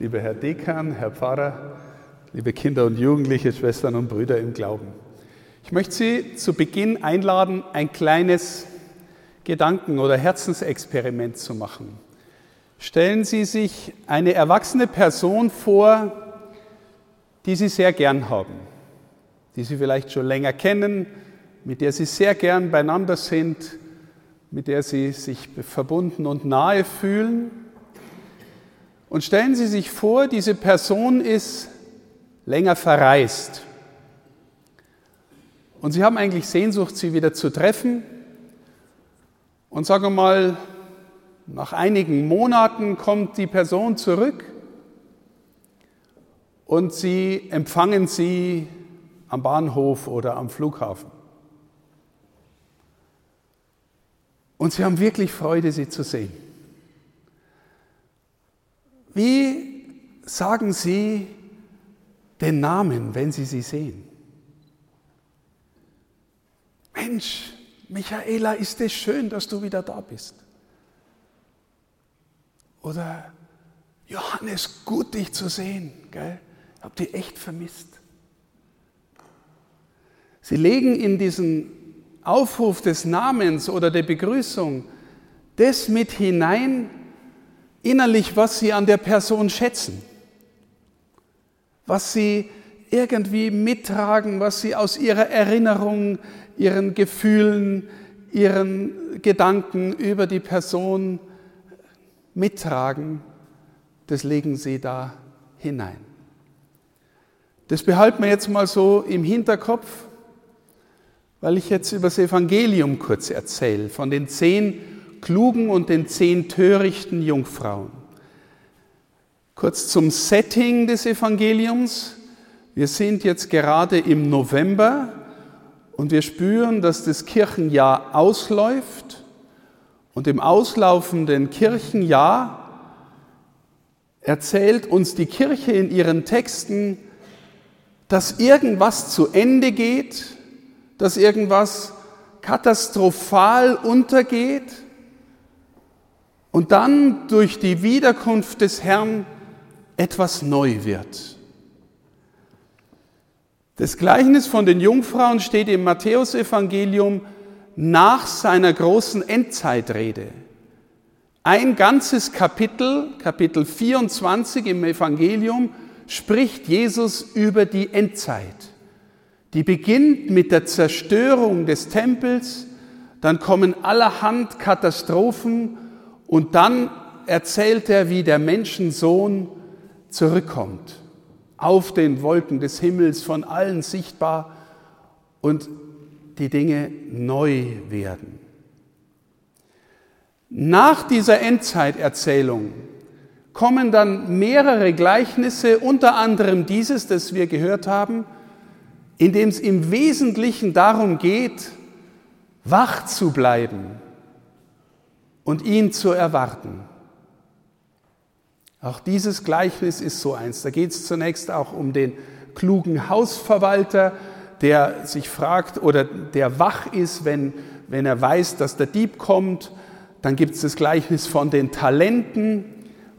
lieber Herr Dekan, Herr Pfarrer, liebe Kinder und Jugendliche, Schwestern und Brüder im Glauben. Ich möchte Sie zu Beginn einladen, ein kleines Gedanken- oder Herzensexperiment zu machen. Stellen Sie sich eine erwachsene Person vor, die Sie sehr gern haben, die Sie vielleicht schon länger kennen, mit der Sie sehr gern beieinander sind, mit der Sie sich verbunden und nahe fühlen. Und stellen Sie sich vor, diese Person ist länger verreist. Und Sie haben eigentlich Sehnsucht, sie wieder zu treffen. Und sagen wir mal, nach einigen Monaten kommt die Person zurück und Sie empfangen sie am Bahnhof oder am Flughafen. Und Sie haben wirklich Freude, sie zu sehen. Wie sagen Sie den Namen, wenn Sie sie sehen? Mensch, Michaela, ist es schön, dass du wieder da bist. Oder Johannes, gut dich zu sehen. Gell? Ich habe dich echt vermisst. Sie legen in diesen Aufruf des Namens oder der Begrüßung das mit hinein, innerlich, was sie an der Person schätzen, was sie irgendwie mittragen, was sie aus ihrer Erinnerung, ihren Gefühlen, ihren Gedanken über die Person mittragen, das legen sie da hinein. Das behalten wir jetzt mal so im Hinterkopf, weil ich jetzt über das Evangelium kurz erzähle, von den zehn klugen und den zehn törichten Jungfrauen. Kurz zum Setting des Evangeliums. Wir sind jetzt gerade im November und wir spüren, dass das Kirchenjahr ausläuft und im auslaufenden Kirchenjahr erzählt uns die Kirche in ihren Texten, dass irgendwas zu Ende geht, dass irgendwas katastrophal untergeht und dann durch die Wiederkunft des Herrn etwas neu wird. Das Gleichnis von den Jungfrauen steht im Matthäusevangelium nach seiner großen Endzeitrede. Ein ganzes Kapitel, Kapitel 24 im Evangelium, spricht Jesus über die Endzeit. Die beginnt mit der Zerstörung des Tempels, dann kommen allerhand Katastrophen und dann erzählt er, wie der Menschensohn zurückkommt, auf den Wolken des Himmels, von allen sichtbar und die Dinge neu werden. Nach dieser Endzeiterzählung kommen dann mehrere Gleichnisse, unter anderem dieses, das wir gehört haben, in dem es im Wesentlichen darum geht, wach zu bleiben und ihn zu erwarten. Auch dieses Gleichnis ist so eins. Da geht es zunächst auch um den klugen Hausverwalter, der sich fragt oder der wach ist, wenn, wenn er weiß, dass der Dieb kommt. Dann gibt es das Gleichnis von den Talenten,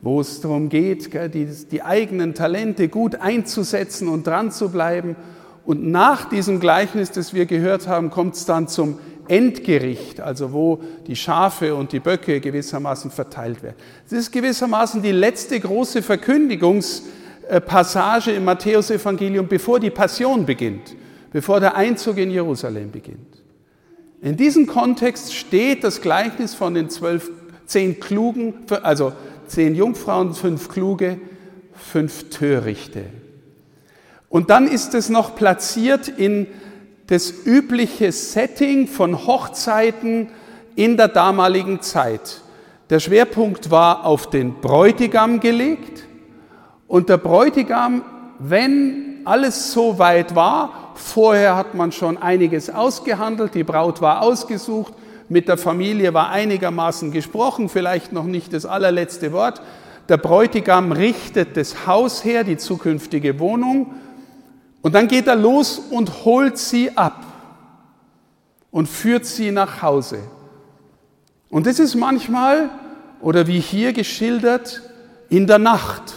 wo es darum geht, die, die eigenen Talente gut einzusetzen und dran zu bleiben. Und nach diesem Gleichnis, das wir gehört haben, kommt es dann zum Endgericht, also wo die Schafe und die Böcke gewissermaßen verteilt werden. Das ist gewissermaßen die letzte große Verkündigungspassage im Matthäusevangelium, bevor die Passion beginnt, bevor der Einzug in Jerusalem beginnt. In diesem Kontext steht das Gleichnis von den zwölf, zehn Klugen, also zehn Jungfrauen, fünf Kluge, fünf Törichte. Und dann ist es noch platziert in das übliche Setting von Hochzeiten in der damaligen Zeit. Der Schwerpunkt war auf den Bräutigam gelegt und der Bräutigam, wenn alles so weit war, vorher hat man schon einiges ausgehandelt, die Braut war ausgesucht, mit der Familie war einigermaßen gesprochen, vielleicht noch nicht das allerletzte Wort. Der Bräutigam richtet das Haus her, die zukünftige Wohnung, und dann geht er los und holt sie ab und führt sie nach Hause. Und das ist manchmal, oder wie hier geschildert, in der Nacht.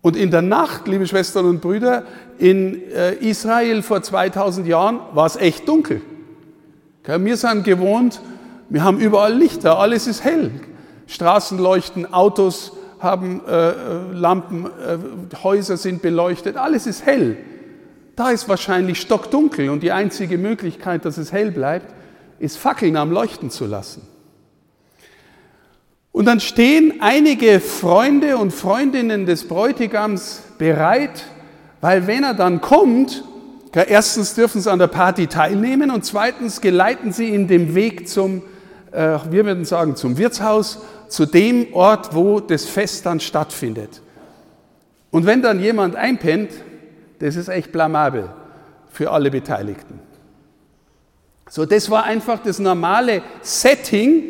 Und in der Nacht, liebe Schwestern und Brüder, in äh, Israel vor 2000 Jahren war es echt dunkel. Wir sind gewohnt, wir haben überall Lichter, alles ist hell. Straßen leuchten, Autos haben äh, äh, Lampen, äh, Häuser sind beleuchtet, alles ist hell. Da ist wahrscheinlich stockdunkel und die einzige Möglichkeit, dass es hell bleibt, ist Fackeln am Leuchten zu lassen. Und dann stehen einige Freunde und Freundinnen des Bräutigams bereit, weil wenn er dann kommt, erstens dürfen sie an der Party teilnehmen und zweitens geleiten sie ihn dem Weg zum, wir würden sagen, zum Wirtshaus, zu dem Ort, wo das Fest dann stattfindet. Und wenn dann jemand einpennt, das ist echt blamabel für alle Beteiligten. So, das war einfach das normale Setting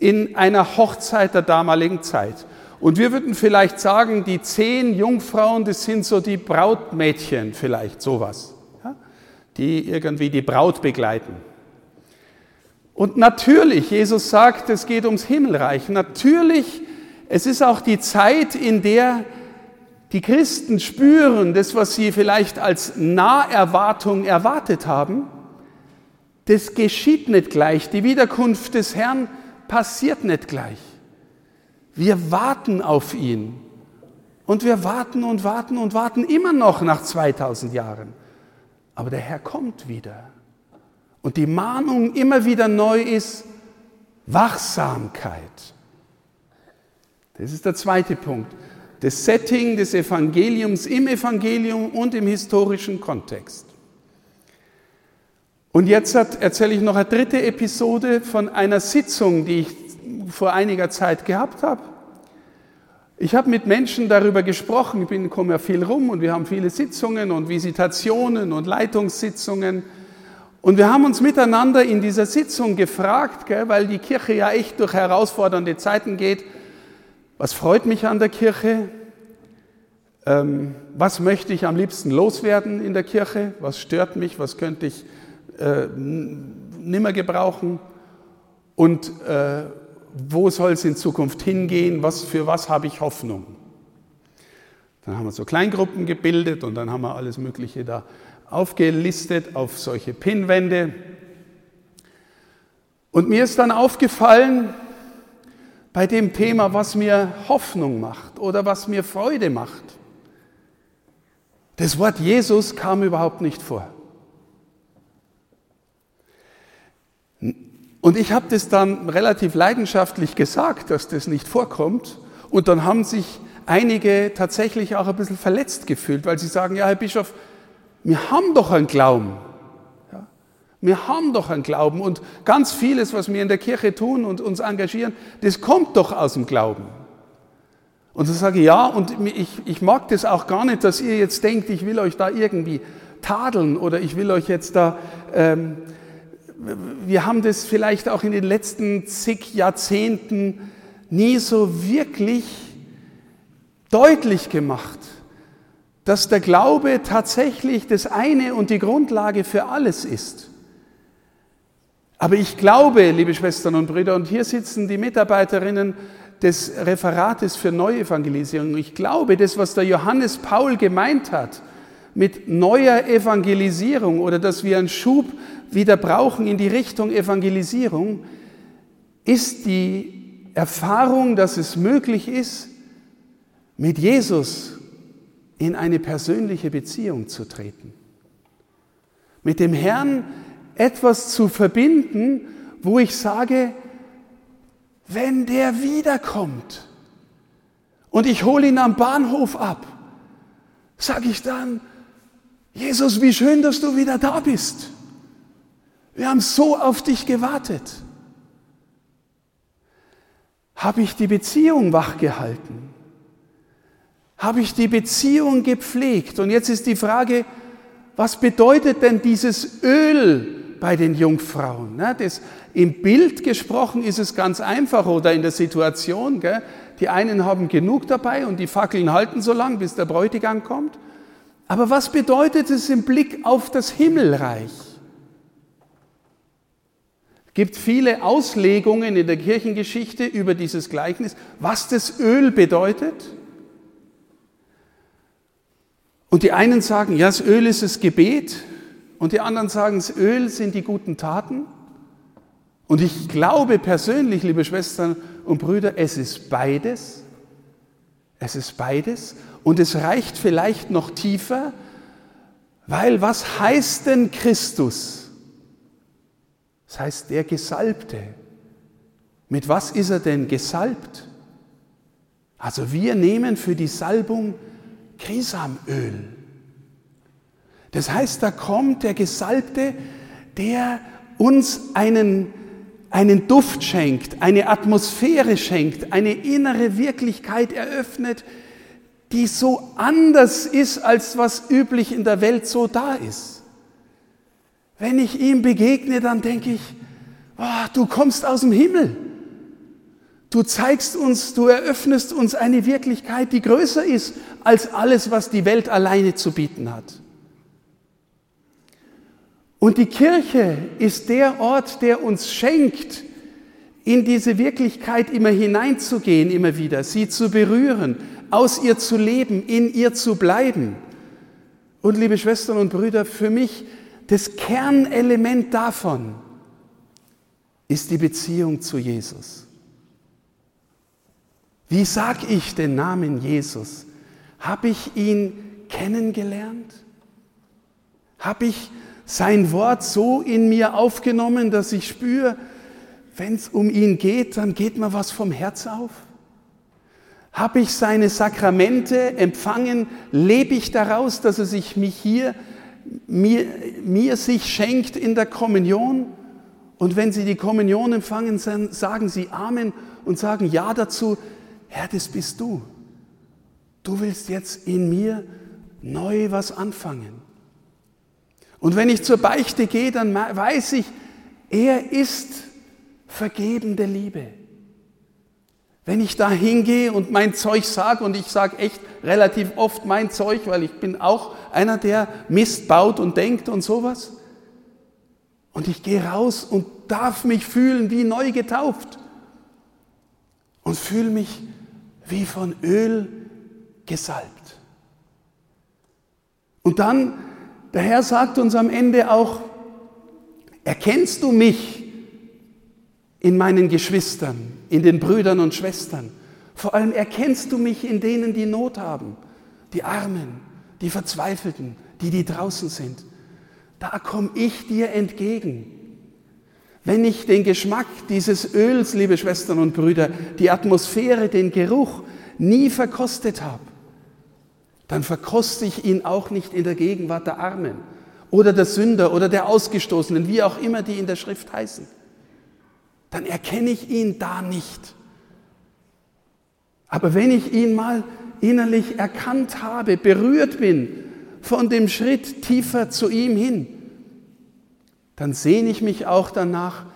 in einer Hochzeit der damaligen Zeit. Und wir würden vielleicht sagen, die zehn Jungfrauen, das sind so die Brautmädchen, vielleicht sowas, ja, die irgendwie die Braut begleiten. Und natürlich, Jesus sagt, es geht ums Himmelreich. Natürlich, es ist auch die Zeit, in der die Christen spüren, das, was sie vielleicht als Naherwartung erwartet haben, das geschieht nicht gleich. Die Wiederkunft des Herrn passiert nicht gleich. Wir warten auf ihn. Und wir warten und warten und warten immer noch nach 2000 Jahren. Aber der Herr kommt wieder. Und die Mahnung immer wieder neu ist Wachsamkeit. Das ist der zweite Punkt. Das Setting des Evangeliums im Evangelium und im historischen Kontext. Und jetzt erzähle ich noch eine dritte Episode von einer Sitzung, die ich vor einiger Zeit gehabt habe. Ich habe mit Menschen darüber gesprochen, ich bin, komme ja viel rum und wir haben viele Sitzungen und Visitationen und Leitungssitzungen. Und wir haben uns miteinander in dieser Sitzung gefragt, gell, weil die Kirche ja echt durch herausfordernde Zeiten geht, was freut mich an der Kirche? Ähm, was möchte ich am liebsten loswerden in der Kirche? Was stört mich? Was könnte ich äh, nimmer gebrauchen und äh, wo soll es in Zukunft hingehen, was, für was habe ich Hoffnung. Dann haben wir so Kleingruppen gebildet und dann haben wir alles Mögliche da aufgelistet auf solche Pinwände. Und mir ist dann aufgefallen, bei dem Thema, was mir Hoffnung macht oder was mir Freude macht. Das Wort Jesus kam überhaupt nicht vor. Und ich habe das dann relativ leidenschaftlich gesagt, dass das nicht vorkommt. Und dann haben sich einige tatsächlich auch ein bisschen verletzt gefühlt, weil sie sagen, ja, Herr Bischof, wir haben doch einen Glauben. Ja, wir haben doch einen Glauben. Und ganz vieles, was wir in der Kirche tun und uns engagieren, das kommt doch aus dem Glauben. Und ich sage, ja, und ich, ich mag das auch gar nicht, dass ihr jetzt denkt, ich will euch da irgendwie tadeln oder ich will euch jetzt da ähm, wir haben das vielleicht auch in den letzten zig Jahrzehnten nie so wirklich deutlich gemacht, dass der Glaube tatsächlich das eine und die Grundlage für alles ist. Aber ich glaube, liebe Schwestern und Brüder, und hier sitzen die Mitarbeiterinnen des Referates für Neuevangelisierung, ich glaube, das, was der Johannes Paul gemeint hat mit neuer Evangelisierung oder dass wir einen Schub wieder brauchen in die Richtung Evangelisierung, ist die Erfahrung, dass es möglich ist, mit Jesus in eine persönliche Beziehung zu treten. Mit dem Herrn etwas zu verbinden, wo ich sage, wenn der wiederkommt und ich hole ihn am Bahnhof ab, sage ich dann, Jesus, wie schön, dass du wieder da bist. Wir haben so auf dich gewartet. Habe ich die Beziehung wachgehalten? Habe ich die Beziehung gepflegt? Und jetzt ist die Frage, was bedeutet denn dieses Öl bei den Jungfrauen? Ne, das, Im Bild gesprochen ist es ganz einfach oder in der Situation. Die einen haben genug dabei und die Fackeln halten so lang, bis der Bräutigam kommt. Aber was bedeutet es im Blick auf das Himmelreich? gibt viele Auslegungen in der Kirchengeschichte über dieses Gleichnis, was das Öl bedeutet. Und die einen sagen, ja, das Öl ist das Gebet. Und die anderen sagen, das Öl sind die guten Taten. Und ich glaube persönlich, liebe Schwestern und Brüder, es ist beides. Es ist beides. Und es reicht vielleicht noch tiefer, weil was heißt denn Christus? Das heißt der Gesalbte. Mit was ist er denn gesalbt? Also wir nehmen für die Salbung Krisamöl. Das heißt, da kommt der Gesalbte, der uns einen, einen Duft schenkt, eine Atmosphäre schenkt, eine innere Wirklichkeit eröffnet, die so anders ist, als was üblich in der Welt so da ist. Wenn ich ihm begegne, dann denke ich, oh, du kommst aus dem Himmel. Du zeigst uns, du eröffnest uns eine Wirklichkeit, die größer ist als alles, was die Welt alleine zu bieten hat. Und die Kirche ist der Ort, der uns schenkt, in diese Wirklichkeit immer hineinzugehen, immer wieder, sie zu berühren, aus ihr zu leben, in ihr zu bleiben. Und liebe Schwestern und Brüder, für mich das Kernelement davon ist die Beziehung zu Jesus. Wie sage ich den Namen Jesus? Habe ich ihn kennengelernt? Habe ich sein Wort so in mir aufgenommen, dass ich spüre, wenn es um ihn geht, dann geht mir was vom Herz auf? Habe ich seine Sakramente empfangen? Lebe ich daraus, dass er sich mich hier, mir, mir sich schenkt in der Kommunion? Und wenn Sie die Kommunion empfangen, sagen Sie Amen und sagen Ja dazu, Herr, das bist du. Du willst jetzt in mir neu was anfangen. Und wenn ich zur Beichte gehe, dann weiß ich, er ist vergebende Liebe. Wenn ich da hingehe und mein Zeug sage, und ich sage echt relativ oft mein Zeug, weil ich bin auch einer, der Mist baut und denkt und sowas, und ich gehe raus und darf mich fühlen wie neu getauft und fühle mich wie von Öl gesalbt. Und dann, der Herr sagt uns am Ende auch, erkennst du mich in meinen Geschwistern, in den Brüdern und Schwestern? Vor allem erkennst du mich in denen, die Not haben, die Armen, die Verzweifelten, die, die draußen sind. Da komme ich dir entgegen. Wenn ich den Geschmack dieses Öls, liebe Schwestern und Brüder, die Atmosphäre, den Geruch nie verkostet habe, dann verkoste ich ihn auch nicht in der Gegenwart der Armen oder der Sünder oder der Ausgestoßenen, wie auch immer die in der Schrift heißen. Dann erkenne ich ihn da nicht. Aber wenn ich ihn mal innerlich erkannt habe, berührt bin von dem Schritt tiefer zu ihm hin, dann sehne ich mich auch danach,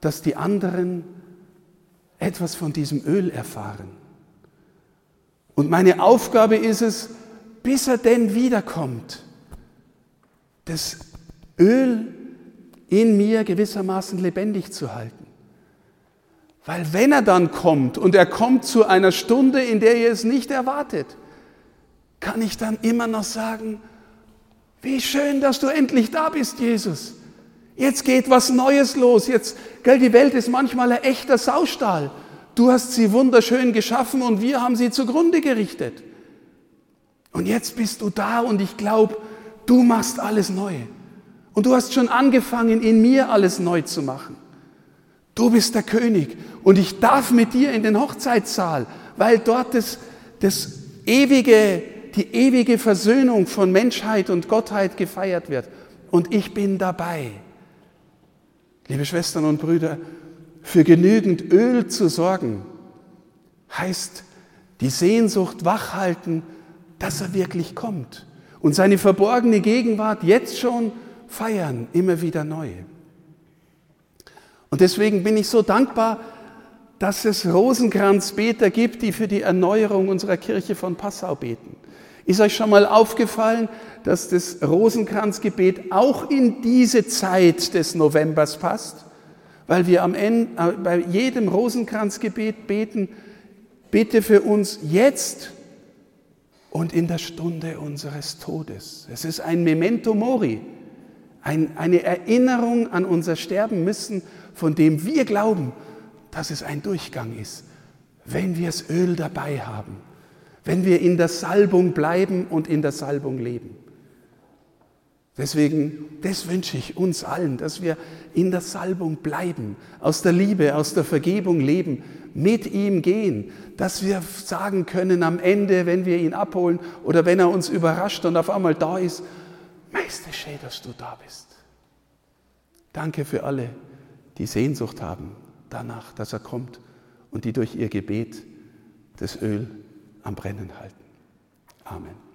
dass die anderen etwas von diesem Öl erfahren. Und meine Aufgabe ist es, bis er denn wiederkommt, das Öl in mir gewissermaßen lebendig zu halten. Weil wenn er dann kommt und er kommt zu einer Stunde, in der ihr es nicht erwartet, kann ich dann immer noch sagen, wie schön, dass du endlich da bist, Jesus. Jetzt geht was Neues los. Jetzt, gell, die Welt ist manchmal ein echter Saustall. Du hast sie wunderschön geschaffen und wir haben sie zugrunde gerichtet. Und jetzt bist du da und ich glaube, du machst alles neu. Und du hast schon angefangen, in mir alles neu zu machen. Du bist der König und ich darf mit dir in den Hochzeitssaal, weil dort das, das ewige, die ewige Versöhnung von Menschheit und Gottheit gefeiert wird. Und ich bin dabei. Liebe Schwestern und Brüder, für genügend Öl zu sorgen, heißt die Sehnsucht wachhalten, dass er wirklich kommt und seine verborgene Gegenwart jetzt schon feiern, immer wieder neu. Und deswegen bin ich so dankbar, dass es Rosenkranzbeter gibt, die für die Erneuerung unserer Kirche von Passau beten. Ist euch schon mal aufgefallen, dass das Rosenkranzgebet auch in diese Zeit des Novembers passt, weil wir am Ende, äh, bei jedem Rosenkranzgebet beten, bitte für uns jetzt und in der Stunde unseres Todes. Es ist ein Memento Mori, ein, eine Erinnerung an unser Sterben müssen, von dem wir glauben, dass es ein Durchgang ist, wenn wir das Öl dabei haben, wenn wir in der Salbung bleiben und in der Salbung leben. Deswegen, das wünsche ich uns allen, dass wir in der Salbung bleiben, aus der Liebe, aus der Vergebung leben, mit ihm gehen, dass wir sagen können am Ende, wenn wir ihn abholen oder wenn er uns überrascht und auf einmal da ist, Meister, schön, dass du da bist. Danke für alle, die Sehnsucht haben danach, dass er kommt und die durch ihr Gebet das Öl am Brennen halten. Amen.